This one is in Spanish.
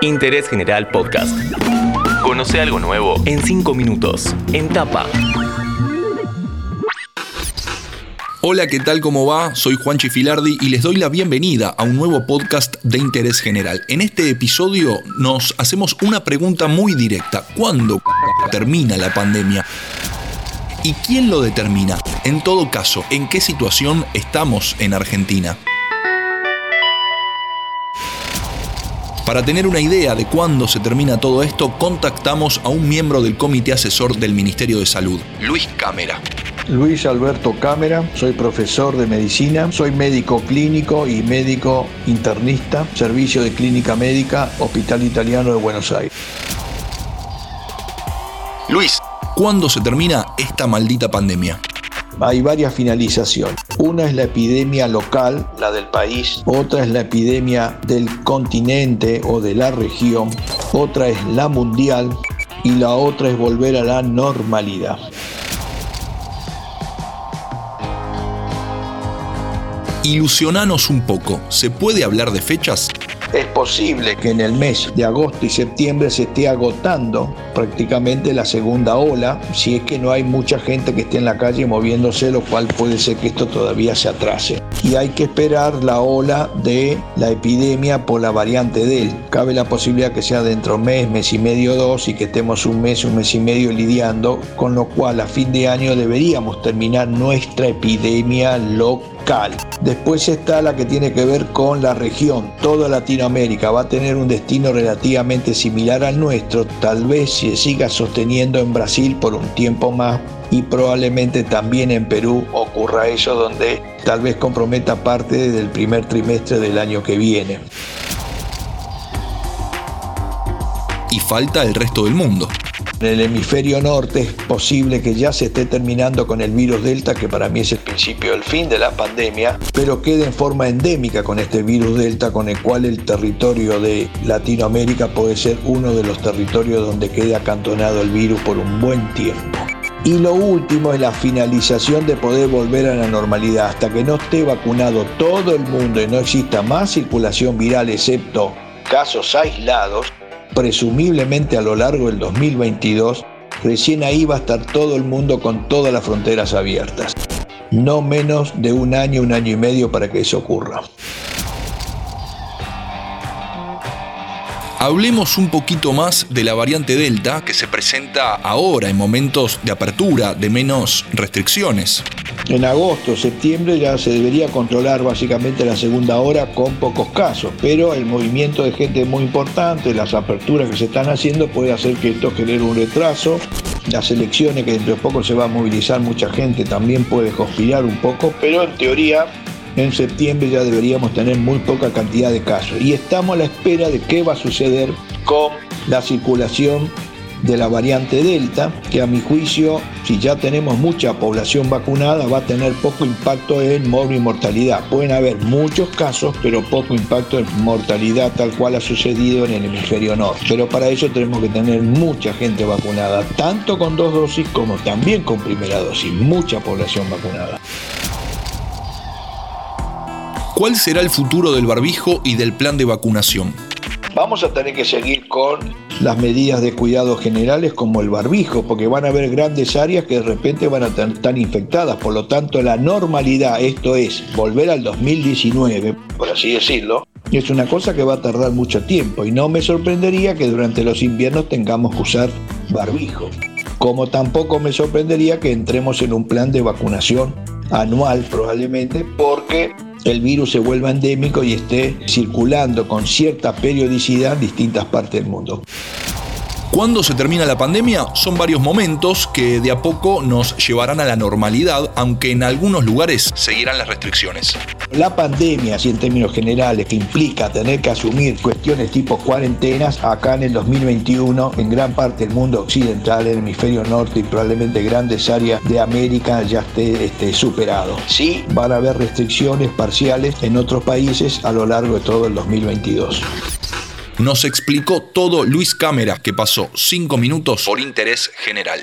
Interés General Podcast. Conoce algo nuevo en 5 minutos. En tapa. Hola, ¿qué tal? ¿Cómo va? Soy Juanchi Filardi y les doy la bienvenida a un nuevo podcast de interés general. En este episodio nos hacemos una pregunta muy directa. ¿Cuándo termina la pandemia? ¿Y quién lo determina? En todo caso, ¿en qué situación estamos en Argentina? Para tener una idea de cuándo se termina todo esto, contactamos a un miembro del comité asesor del Ministerio de Salud, Luis Cámara. Luis Alberto Cámara, soy profesor de medicina, soy médico clínico y médico internista, servicio de clínica médica, Hospital Italiano de Buenos Aires. Luis, ¿cuándo se termina esta maldita pandemia? Hay varias finalizaciones. Una es la epidemia local, la del país, otra es la epidemia del continente o de la región, otra es la mundial y la otra es volver a la normalidad. Ilusionanos un poco, ¿se puede hablar de fechas? Es posible que en el mes de agosto y septiembre se esté agotando prácticamente la segunda ola, si es que no hay mucha gente que esté en la calle moviéndose, lo cual puede ser que esto todavía se atrase. Y hay que esperar la ola de la epidemia por la variante Del. Cabe la posibilidad que sea dentro de un mes, mes y medio, dos, y que estemos un mes, un mes y medio lidiando, con lo cual a fin de año deberíamos terminar nuestra epidemia local Después está la que tiene que ver con la región. Toda Latinoamérica va a tener un destino relativamente similar al nuestro, tal vez se siga sosteniendo en Brasil por un tiempo más y probablemente también en Perú ocurra eso donde tal vez comprometa parte del primer trimestre del año que viene. Y falta el resto del mundo. En el hemisferio norte es posible que ya se esté terminando con el virus Delta, que para mí es el principio del fin de la pandemia, pero quede en forma endémica con este virus Delta, con el cual el territorio de Latinoamérica puede ser uno de los territorios donde quede acantonado el virus por un buen tiempo. Y lo último es la finalización de poder volver a la normalidad. Hasta que no esté vacunado todo el mundo y no exista más circulación viral excepto casos aislados, presumiblemente a lo largo del 2022, recién ahí va a estar todo el mundo con todas las fronteras abiertas. No menos de un año, un año y medio para que eso ocurra. Hablemos un poquito más de la variante Delta que se presenta ahora en momentos de apertura, de menos restricciones. En agosto, septiembre ya se debería controlar básicamente la segunda hora con pocos casos, pero el movimiento de gente es muy importante, las aperturas que se están haciendo puede hacer que esto genere un retraso. Las elecciones que dentro de poco se va a movilizar mucha gente también puede conspirar un poco, pero en teoría en septiembre ya deberíamos tener muy poca cantidad de casos. Y estamos a la espera de qué va a suceder con la circulación de la variante Delta, que a mi juicio, si ya tenemos mucha población vacunada, va a tener poco impacto en mortalidad. Pueden haber muchos casos, pero poco impacto en mortalidad, tal cual ha sucedido en el hemisferio norte. Pero para eso tenemos que tener mucha gente vacunada, tanto con dos dosis como también con primera dosis, mucha población vacunada. ¿Cuál será el futuro del barbijo y del plan de vacunación? Vamos a tener que seguir con las medidas de cuidado generales como el barbijo, porque van a haber grandes áreas que de repente van a estar infectadas. Por lo tanto, la normalidad, esto es, volver al 2019, por así decirlo, es una cosa que va a tardar mucho tiempo y no me sorprendería que durante los inviernos tengamos que usar barbijo. Como tampoco me sorprendería que entremos en un plan de vacunación anual probablemente porque el virus se vuelva endémico y esté circulando con cierta periodicidad en distintas partes del mundo. ¿Cuándo se termina la pandemia? Son varios momentos que de a poco nos llevarán a la normalidad, aunque en algunos lugares seguirán las restricciones. La pandemia, así en términos generales, que implica tener que asumir cuestiones tipo cuarentenas, acá en el 2021, en gran parte del mundo occidental, el hemisferio norte y probablemente grandes áreas de América ya esté, esté superado. Sí, van a haber restricciones parciales en otros países a lo largo de todo el 2022. Nos explicó todo Luis Cámara, que pasó 5 minutos por interés general.